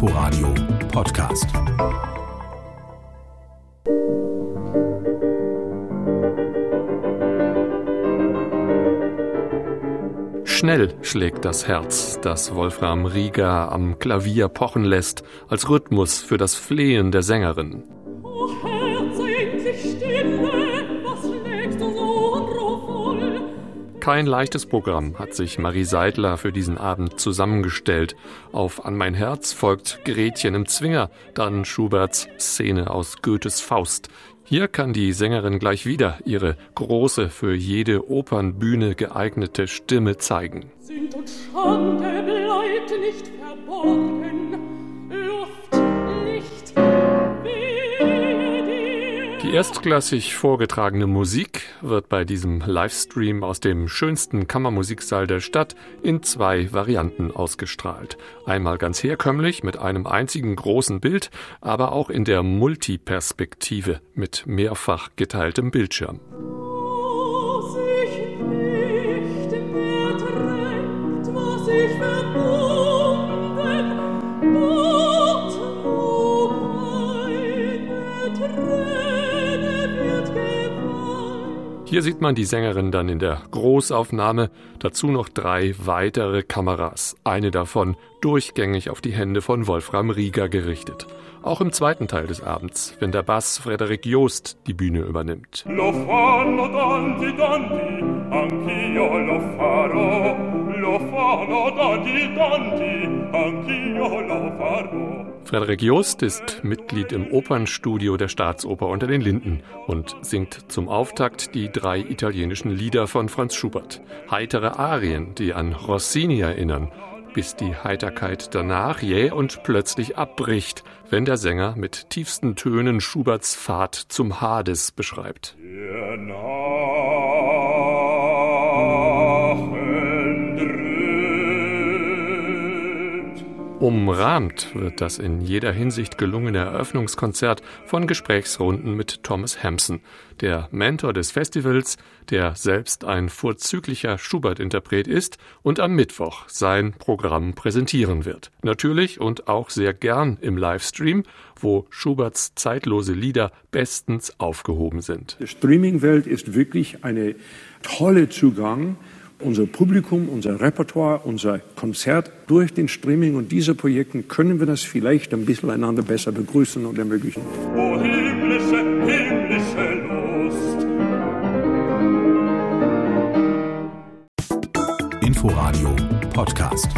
Inforadio Podcast. Schnell schlägt das Herz, das Wolfram Rieger am Klavier pochen lässt, als Rhythmus für das Flehen der Sängerin. O Herz, endlich Stille, was schlägst du so? Kein leichtes Programm hat sich Marie Seidler für diesen Abend zusammengestellt. Auf An mein Herz folgt Gretchen im Zwinger, dann Schuberts Szene aus Goethes Faust. Hier kann die Sängerin gleich wieder ihre große, für jede Opernbühne geeignete Stimme zeigen. Sünd und Schande bleibt nicht verborgen, Die erstklassig vorgetragene Musik wird bei diesem Livestream aus dem schönsten Kammermusiksaal der Stadt in zwei Varianten ausgestrahlt. Einmal ganz herkömmlich mit einem einzigen großen Bild, aber auch in der Multiperspektive mit mehrfach geteiltem Bildschirm. Was ich Hier sieht man die Sängerin dann in der Großaufnahme, dazu noch drei weitere Kameras, eine davon durchgängig auf die Hände von Wolfram Rieger gerichtet. Auch im zweiten Teil des Abends, wenn der Bass Frederik Joost die Bühne übernimmt. Lo fanno tanti tanti, anch'io lo farò. Lo fanno tanti tanti, anch'io lo farò. Frederik Joost ist Mitglied im Opernstudio der Staatsoper unter den Linden und singt zum Auftakt die drei italienischen Lieder von Franz Schubert. Heitere Arien, die an Rossini erinnern, bis die Heiterkeit danach jäh und plötzlich abbricht, wenn der Sänger mit tiefsten Tönen Schuberts Fahrt zum Hades beschreibt. Umrahmt wird das in jeder Hinsicht gelungene Eröffnungskonzert von Gesprächsrunden mit Thomas Hampson, der Mentor des Festivals, der selbst ein vorzüglicher Schubert-Interpret ist und am Mittwoch sein Programm präsentieren wird. Natürlich und auch sehr gern im Livestream, wo Schuberts zeitlose Lieder bestens aufgehoben sind. Die Streaming-Welt ist wirklich eine tolle Zugang. Unser Publikum, unser Repertoire, unser Konzert durch den Streaming und diese Projekte können wir das vielleicht ein bisschen einander besser begrüßen und ermöglichen. O himmlische, himmlische Lust. Inforadio Podcast.